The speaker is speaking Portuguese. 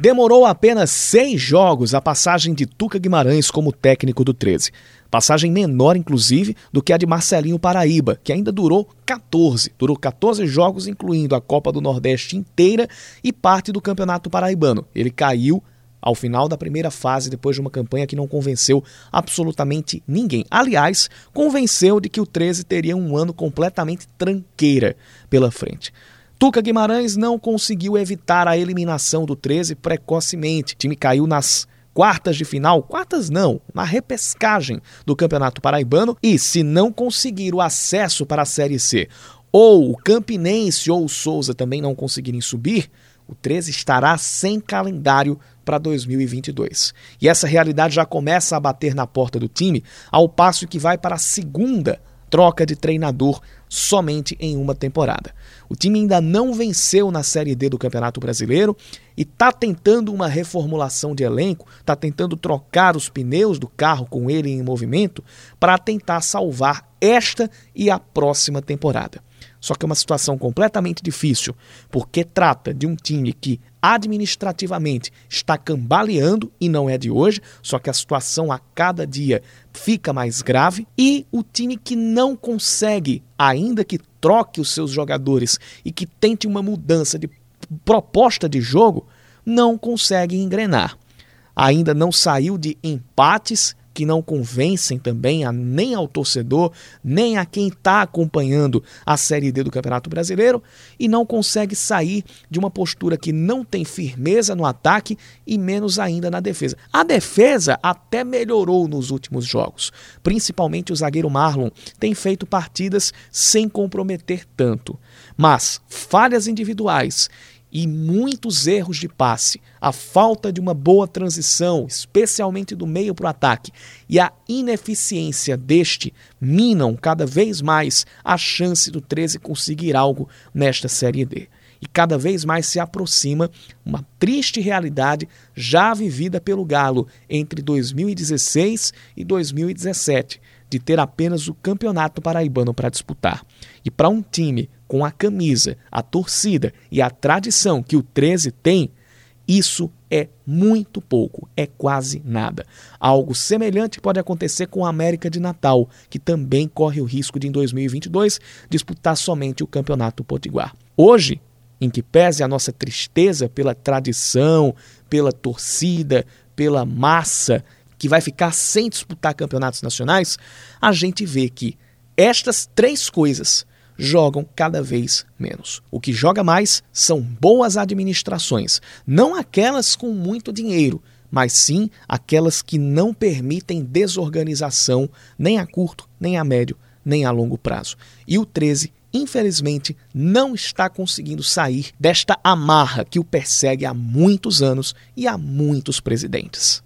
Demorou apenas seis jogos a passagem de Tuca Guimarães como técnico do 13. Passagem menor, inclusive, do que a de Marcelinho Paraíba, que ainda durou 14. Durou 14 jogos, incluindo a Copa do Nordeste inteira e parte do Campeonato Paraibano. Ele caiu ao final da primeira fase, depois de uma campanha que não convenceu absolutamente ninguém. Aliás, convenceu de que o 13 teria um ano completamente tranqueira pela frente. Tuca Guimarães não conseguiu evitar a eliminação do 13 precocemente. O time caiu nas quartas de final, quartas não, na repescagem do Campeonato Paraibano e se não conseguir o acesso para a Série C, ou o Campinense ou o Souza também não conseguirem subir, o 13 estará sem calendário para 2022. E essa realidade já começa a bater na porta do time, ao passo que vai para a segunda troca de treinador somente em uma temporada. O time ainda não venceu na Série D do Campeonato Brasileiro e está tentando uma reformulação de elenco, está tentando trocar os pneus do carro com ele em movimento para tentar salvar esta e a próxima temporada. Só que é uma situação completamente difícil, porque trata de um time que administrativamente está cambaleando e não é de hoje, só que a situação a cada dia fica mais grave e o time que não consegue, ainda que troque os seus jogadores e que tente uma mudança de proposta de jogo, não consegue engrenar. Ainda não saiu de empates que não convencem também a, nem ao torcedor, nem a quem está acompanhando a Série D do Campeonato Brasileiro e não consegue sair de uma postura que não tem firmeza no ataque e menos ainda na defesa. A defesa até melhorou nos últimos jogos, principalmente o zagueiro Marlon tem feito partidas sem comprometer tanto, mas falhas individuais e muitos erros de passe, a falta de uma boa transição, especialmente do meio para o ataque, e a ineficiência deste minam cada vez mais a chance do 13 conseguir algo nesta Série D. E cada vez mais se aproxima uma triste realidade já vivida pelo Galo entre 2016 e 2017, de ter apenas o Campeonato Paraibano para disputar. E para um time com a camisa, a torcida e a tradição que o 13 tem, isso é muito pouco, é quase nada. Algo semelhante pode acontecer com a América de Natal, que também corre o risco de, em 2022, disputar somente o Campeonato Potiguar. Hoje, em que pese a nossa tristeza pela tradição, pela torcida, pela massa que vai ficar sem disputar campeonatos nacionais, a gente vê que estas três coisas jogam cada vez menos. O que joga mais são boas administrações, não aquelas com muito dinheiro, mas sim aquelas que não permitem desorganização nem a curto, nem a médio, nem a longo prazo. E o 13 infelizmente, não está conseguindo sair desta amarra que o persegue há muitos anos e há muitos presidentes.